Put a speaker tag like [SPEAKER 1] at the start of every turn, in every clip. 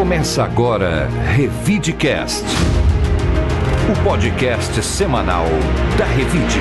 [SPEAKER 1] Começa agora Revidecast, o podcast semanal da Revide.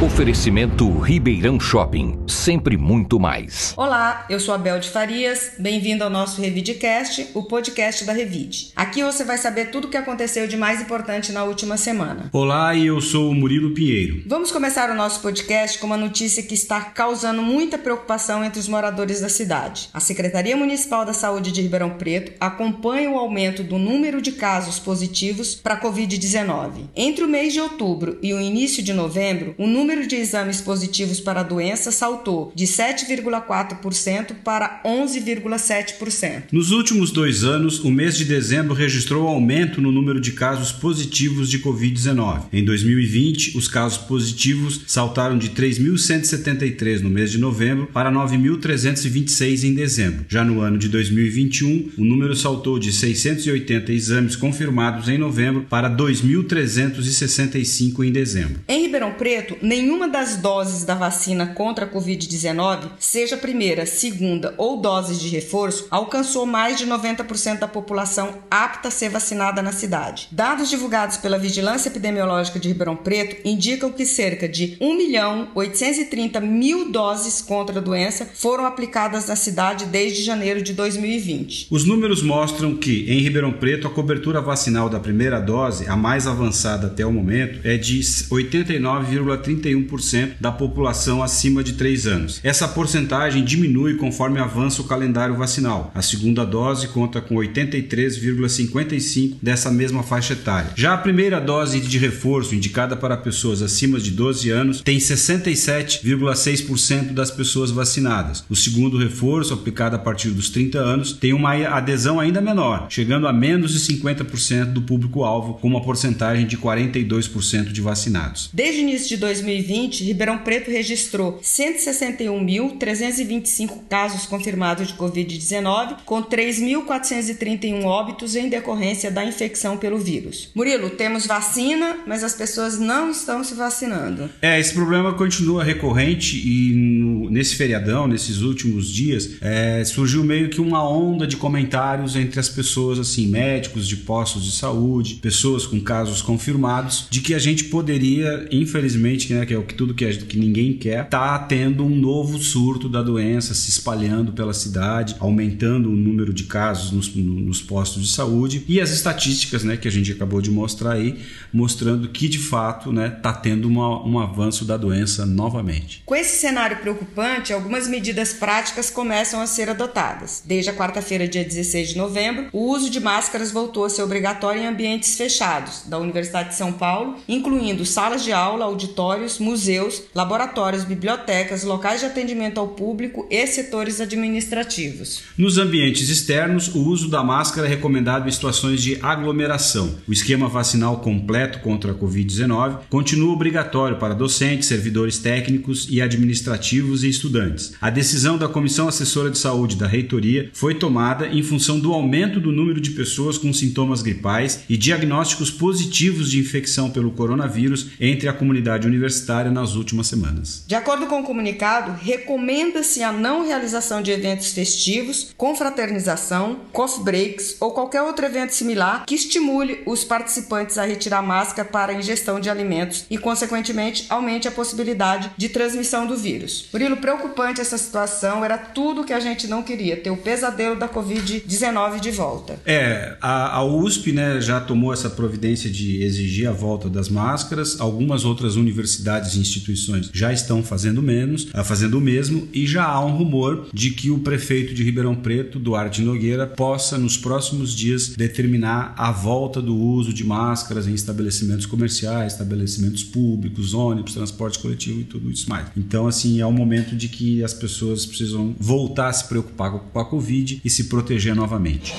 [SPEAKER 1] Oferecimento Ribeirão Shopping, sempre muito mais.
[SPEAKER 2] Olá, eu sou a Bel de Farias, bem-vindo ao nosso Revidecast, o podcast da Revide. Aqui você vai saber tudo o que aconteceu de mais importante na última semana.
[SPEAKER 3] Olá, e eu sou o Murilo Pinheiro.
[SPEAKER 2] Vamos começar o nosso podcast com uma notícia que está causando muita preocupação entre os moradores da cidade. A Secretaria Municipal da Saúde de Ribeirão Preto acompanha o aumento do número de casos positivos para a Covid-19. Entre o mês de outubro e o início de novembro, o número número de exames positivos para a doença saltou de 7,4% para 11,7%.
[SPEAKER 3] Nos últimos dois anos, o mês de dezembro registrou aumento no número de casos positivos de Covid-19. Em 2020, os casos positivos saltaram de 3.173 no mês de novembro para 9.326 em dezembro. Já no ano de 2021, o número saltou de 680 exames confirmados em novembro para 2.365 em dezembro.
[SPEAKER 2] Em Ribeirão Preto, nem nenhuma das doses da vacina contra a Covid-19, seja primeira, segunda ou doses de reforço, alcançou mais de 90% da população apta a ser vacinada na cidade. Dados divulgados pela Vigilância Epidemiológica de Ribeirão Preto indicam que cerca de 1 milhão 830 mil doses contra a doença foram aplicadas na cidade desde janeiro de 2020.
[SPEAKER 3] Os números mostram que, em Ribeirão Preto, a cobertura vacinal da primeira dose, a mais avançada até o momento, é de 89,31%. 61% da população acima de 3 anos. Essa porcentagem diminui conforme avança o calendário vacinal. A segunda dose conta com 83,55% dessa mesma faixa etária. Já a primeira dose de reforço, indicada para pessoas acima de 12 anos, tem 67,6% das pessoas vacinadas. O segundo reforço, aplicado a partir dos 30 anos, tem uma adesão ainda menor, chegando a menos de 50% do público-alvo, com uma porcentagem de 42% de vacinados.
[SPEAKER 2] Desde o início de 2020, 2020, Ribeirão Preto registrou 161.325 casos confirmados de Covid-19, com 3.431 óbitos em decorrência da infecção pelo vírus. Murilo, temos vacina, mas as pessoas não estão se vacinando.
[SPEAKER 3] É, esse problema continua recorrente e no, nesse feriadão, nesses últimos dias, é, surgiu meio que uma onda de comentários entre as pessoas, assim, médicos de postos de saúde, pessoas com casos confirmados, de que a gente poderia, infelizmente, né, que é o que tudo que, que ninguém quer, tá tendo um novo surto da doença se espalhando pela cidade, aumentando o número de casos nos, nos postos de saúde e as estatísticas, né, que a gente acabou de mostrar aí, mostrando que de fato, né, tá tendo uma, um avanço da doença novamente.
[SPEAKER 2] Com esse cenário preocupante, algumas medidas práticas começam a ser adotadas. Desde a quarta-feira, dia 16 de novembro, o uso de máscaras voltou a ser obrigatório em ambientes fechados da Universidade de São Paulo, incluindo salas de aula, auditórios, museus, laboratórios, bibliotecas, locais de atendimento ao público e setores administrativos.
[SPEAKER 3] Nos ambientes externos, o uso da máscara é recomendado em situações de aglomeração. O esquema vacinal completo contra a Covid-19 continua obrigatório para docentes, servidores técnicos e administrativos e estudantes. A decisão da Comissão Assessora de Saúde da Reitoria foi tomada em função do aumento do número de pessoas com sintomas gripais e diagnósticos positivos de infecção pelo coronavírus entre a comunidade universitária universitária nas últimas semanas.
[SPEAKER 2] De acordo com o comunicado, recomenda-se a não realização de eventos festivos, confraternização, coffee breaks ou qualquer outro evento similar que estimule os participantes a retirar máscara para ingestão de alimentos e, consequentemente, aumente a possibilidade de transmissão do vírus. Murilo, preocupante essa situação, era tudo que a gente não queria, ter o pesadelo da Covid-19 de volta.
[SPEAKER 3] É, a, a USP né, já tomou essa providência de exigir a volta das máscaras, algumas outras universidades universidades e instituições já estão fazendo menos, ah, fazendo o mesmo, e já há um rumor de que o prefeito de Ribeirão Preto, Duarte Nogueira, possa nos próximos dias determinar a volta do uso de máscaras em estabelecimentos comerciais, estabelecimentos públicos, ônibus, transporte coletivo e tudo isso mais. Então, assim, é o momento de que as pessoas precisam voltar a se preocupar com a Covid e se proteger novamente.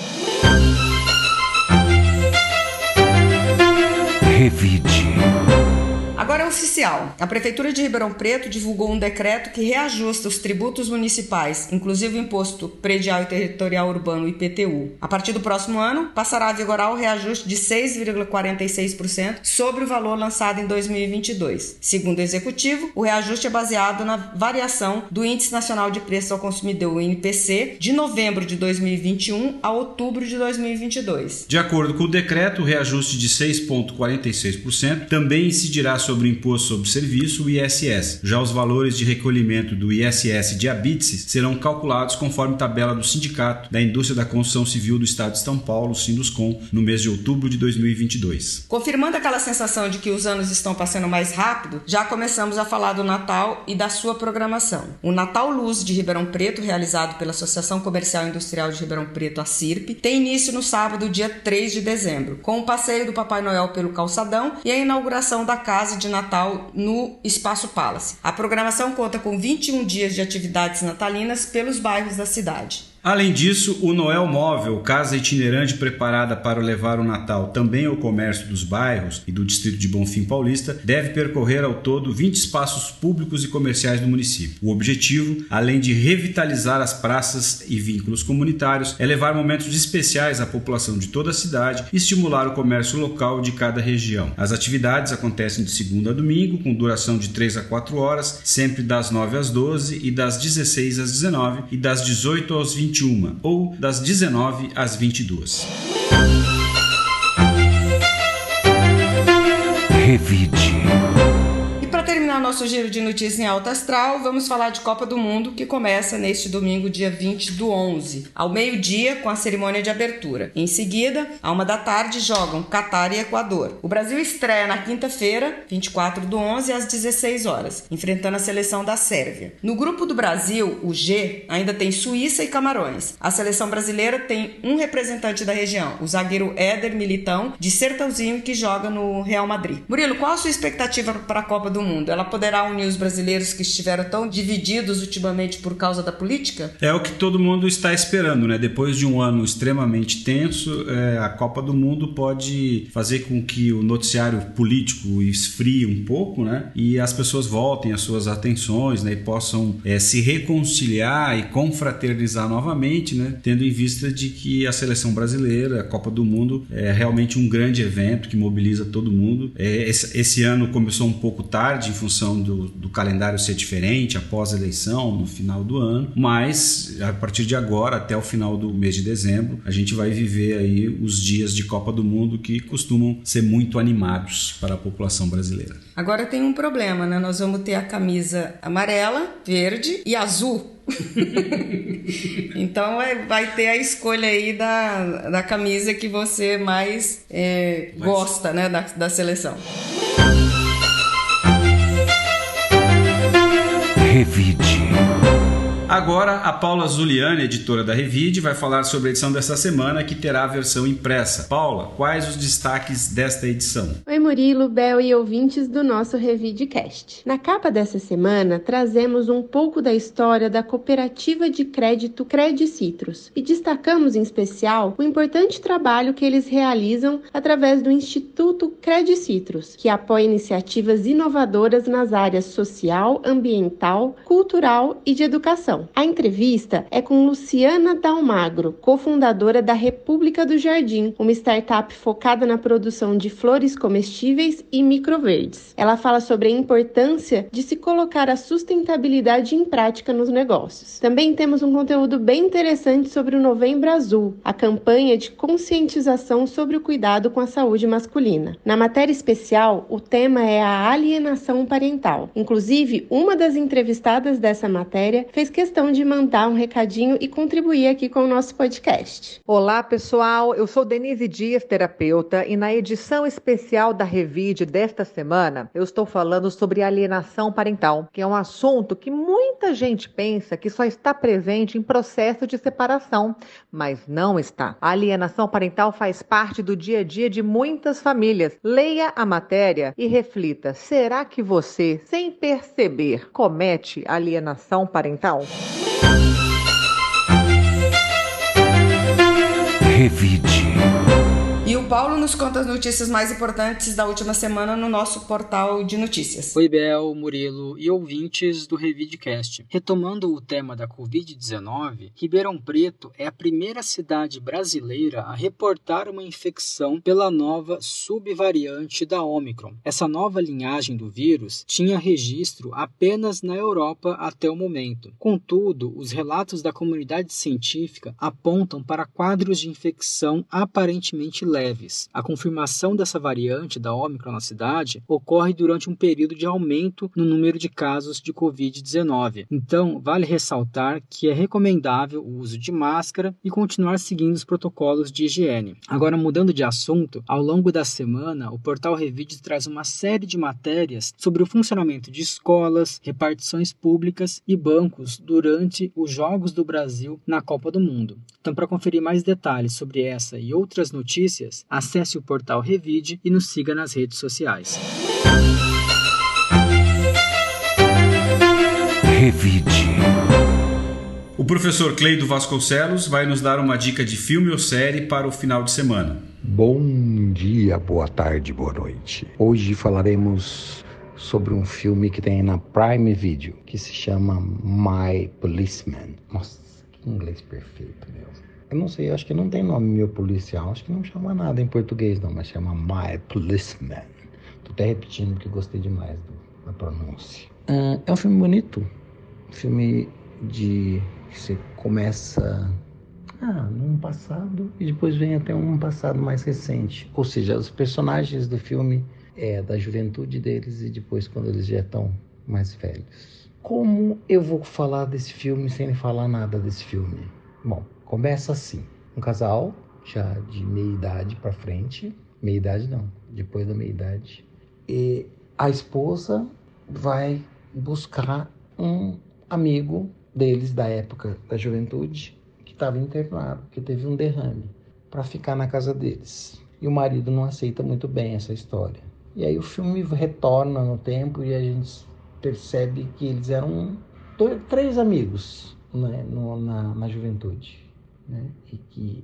[SPEAKER 1] Revide
[SPEAKER 2] Agora é oficial. A Prefeitura de Ribeirão Preto divulgou um decreto que reajusta os tributos municipais, inclusive o Imposto Predial e Territorial Urbano, IPTU. A partir do próximo ano, passará a vigorar o reajuste de 6,46% sobre o valor lançado em 2022. Segundo o Executivo, o reajuste é baseado na variação do Índice Nacional de Preços ao Consumidor, o INPC, de novembro de 2021 a outubro de 2022.
[SPEAKER 3] De acordo com o decreto, o reajuste de 6,46% também incidirá sobre o Imposto sobre Serviço, o ISS. Já os valores de recolhimento do ISS de Abitse serão calculados conforme tabela do Sindicato da Indústria da Construção Civil do Estado de São Paulo, Sinduscom, no mês de outubro de 2022.
[SPEAKER 2] Confirmando aquela sensação de que os anos estão passando mais rápido, já começamos a falar do Natal e da sua programação. O Natal Luz de Ribeirão Preto, realizado pela Associação Comercial e Industrial de Ribeirão Preto, a CIRP, tem início no sábado, dia 3 de dezembro, com o passeio do Papai Noel pelo calçadão e a inauguração da Casa de Natal no Espaço Palace. A programação conta com 21 dias de atividades natalinas pelos bairros da cidade.
[SPEAKER 3] Além disso, o Noel Móvel, casa itinerante preparada para levar o Natal também ao comércio dos bairros e do distrito de Bonfim Paulista, deve percorrer ao todo 20 espaços públicos e comerciais do município. O objetivo, além de revitalizar as praças e vínculos comunitários, é levar momentos especiais à população de toda a cidade e estimular o comércio local de cada região. As atividades acontecem de segunda a domingo, com duração de 3 a 4 horas, sempre das 9 às 12 e das 16 às 19 e das 18 aos 20 21 ou das 19 às 22.
[SPEAKER 1] Revide
[SPEAKER 2] nosso giro de notícias em alta astral, vamos falar de Copa do Mundo, que começa neste domingo, dia 20 do 11, ao meio-dia, com a cerimônia de abertura. Em seguida, à uma da tarde, jogam Catar e Equador. O Brasil estreia na quinta-feira, 24 do 11, às 16 horas, enfrentando a seleção da Sérvia. No grupo do Brasil, o G, ainda tem Suíça e Camarões. A seleção brasileira tem um representante da região, o zagueiro Éder Militão, de Sertãozinho, que joga no Real Madrid. Murilo, qual a sua expectativa para a Copa do Mundo? Ela poderá unir os brasileiros que estiveram tão divididos ultimamente por causa da política?
[SPEAKER 3] É o que todo mundo está esperando, né? Depois de um ano extremamente tenso, é, a Copa do Mundo pode fazer com que o noticiário político esfrie um pouco, né? E as pessoas voltem às suas atenções, né? E possam é, se reconciliar e confraternizar novamente, né? Tendo em vista de que a seleção brasileira, a Copa do Mundo, é realmente um grande evento que mobiliza todo mundo. É, esse, esse ano começou um pouco tarde, em função função do, do calendário ser diferente após a eleição, no final do ano, mas a partir de agora, até o final do mês de dezembro, a gente vai viver aí os dias de Copa do Mundo que costumam ser muito animados para a população brasileira.
[SPEAKER 2] Agora tem um problema, né? Nós vamos ter a camisa amarela, verde e azul. então é, vai ter a escolha aí da, da camisa que você mais é, gosta né, da, da seleção.
[SPEAKER 1] Revide.
[SPEAKER 3] Agora, a Paula Zuliani, editora da Revide, vai falar sobre a edição dessa semana que terá a versão impressa. Paula, quais os destaques desta edição?
[SPEAKER 4] Oi, Murilo, Bel e ouvintes do nosso Revidecast. Na capa dessa semana, trazemos um pouco da história da cooperativa de crédito Credicitrus e destacamos em especial o importante trabalho que eles realizam através do Instituto Credicitrus, que apoia iniciativas inovadoras nas áreas social, ambiental, cultural e de educação. A entrevista é com Luciana Dalmagro, cofundadora da República do Jardim, uma startup focada na produção de flores comestíveis e microverdes. Ela fala sobre a importância de se colocar a sustentabilidade em prática nos negócios. Também temos um conteúdo bem interessante sobre o Novembro Azul, a campanha de conscientização sobre o cuidado com a saúde masculina. Na matéria especial, o tema é a alienação parental. Inclusive, uma das entrevistadas dessa matéria fez questão questão de mandar um recadinho e contribuir aqui com o nosso podcast.
[SPEAKER 5] Olá, pessoal. Eu sou Denise Dias, terapeuta, e na edição especial da Revide desta semana, eu estou falando sobre alienação parental, que é um assunto que muita gente pensa que só está presente em processo de separação, mas não está. A alienação parental faz parte do dia a dia de muitas famílias. Leia a matéria e reflita: será que você, sem perceber, comete alienação parental?
[SPEAKER 1] Revide.
[SPEAKER 2] Paulo nos conta as notícias mais importantes da última semana no nosso portal de notícias.
[SPEAKER 6] Oi, Bel, Murilo e ouvintes do Revidcast. Retomando o tema da Covid-19, Ribeirão Preto é a primeira cidade brasileira a reportar uma infecção pela nova subvariante da Omicron. Essa nova linhagem do vírus tinha registro apenas na Europa até o momento. Contudo, os relatos da comunidade científica apontam para quadros de infecção aparentemente leves. A confirmação dessa variante da Ômicron na cidade ocorre durante um período de aumento no número de casos de Covid-19. Então, vale ressaltar que é recomendável o uso de máscara e continuar seguindo os protocolos de higiene. Agora, mudando de assunto, ao longo da semana, o portal Revide traz uma série de matérias sobre o funcionamento de escolas, repartições públicas e bancos durante os Jogos do Brasil na Copa do Mundo. Então, para conferir mais detalhes sobre essa e outras notícias, acesse o portal Revide e nos siga nas redes sociais.
[SPEAKER 1] Revide.
[SPEAKER 3] O professor Cleido Vasconcelos vai nos dar uma dica de filme ou série para o final de semana.
[SPEAKER 7] Bom dia, boa tarde, boa noite. Hoje falaremos sobre um filme que tem na Prime Video, que se chama My Policeman. Nossa, inglês perfeito, meu. Eu não sei, acho que não tem nome meu policial, acho que não chama nada em português não, mas chama My Policeman. Tô até repetindo porque gostei demais do, da pronúncia. Uh, é um filme bonito, um filme de que você começa ah, num passado e depois vem até um passado mais recente. Ou seja, os personagens do filme é da juventude deles e depois quando eles já estão mais velhos. Como eu vou falar desse filme sem falar nada desse filme? Bom, começa assim: um casal já de meia idade para frente, meia idade não, depois da meia idade, e a esposa vai buscar um amigo deles da época da juventude que estava internado, que teve um derrame, para ficar na casa deles. E o marido não aceita muito bem essa história. E aí o filme retorna no tempo e a gente percebe que eles eram dois, três amigos né, no, na, na juventude. Né? E que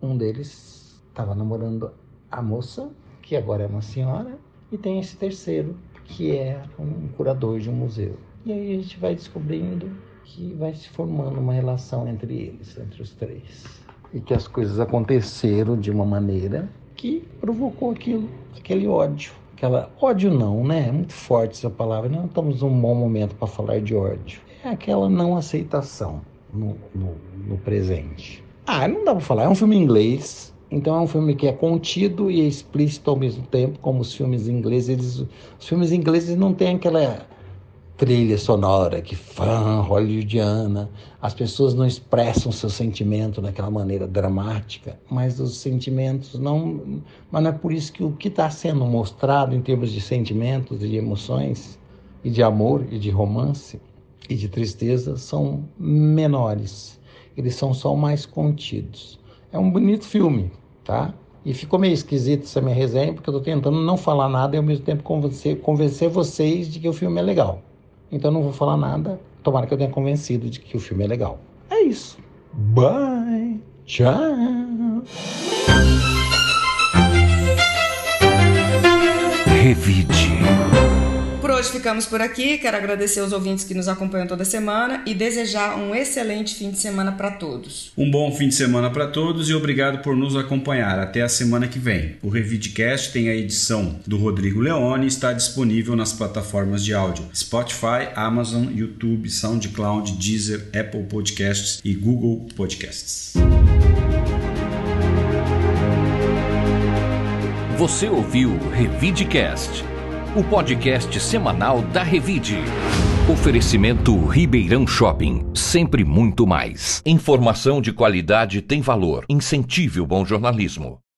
[SPEAKER 7] um deles estava namorando a moça, que agora é uma senhora, e tem esse terceiro, que é um curador de um museu. E aí a gente vai descobrindo que vai se formando uma relação entre eles, entre os três. E que as coisas aconteceram de uma maneira que provocou aquilo, aquele ódio. Aquela ódio não, né? É muito forte essa palavra. Não estamos num bom momento para falar de ódio. É aquela não aceitação no, no, no presente. Ah, não dá para falar. É um filme inglês. Então é um filme que é contido e é explícito ao mesmo tempo, como os filmes ingleses. Eles, os filmes ingleses não têm aquela trilha sonora que fã hollywoodiana. As pessoas não expressam seu sentimento daquela maneira dramática, mas os sentimentos não. Mas não é por isso que o que está sendo mostrado em termos de sentimentos, de emoções, e de amor, e de romance, e de tristeza são menores. Eles são só mais contidos. É um bonito filme, tá? E ficou meio esquisito essa minha resenha, porque eu estou tentando não falar nada e ao mesmo tempo convencer, convencer vocês de que o filme é legal. Então não vou falar nada. Tomara que eu tenha convencido de que o filme é legal. É isso. Bye. Tchau.
[SPEAKER 2] Ficamos por aqui. Quero agradecer aos ouvintes que nos acompanham toda semana e desejar um excelente fim de semana para todos.
[SPEAKER 3] Um bom fim de semana para todos e obrigado por nos acompanhar. Até a semana que vem. O Revidcast tem a edição do Rodrigo Leone e está disponível nas plataformas de áudio Spotify, Amazon, YouTube, SoundCloud, Deezer, Apple Podcasts e Google Podcasts.
[SPEAKER 1] Você ouviu o Revidecast, o podcast semanal da Revide. Oferecimento Ribeirão Shopping, sempre muito mais. Informação de qualidade tem valor. Incentive o bom jornalismo.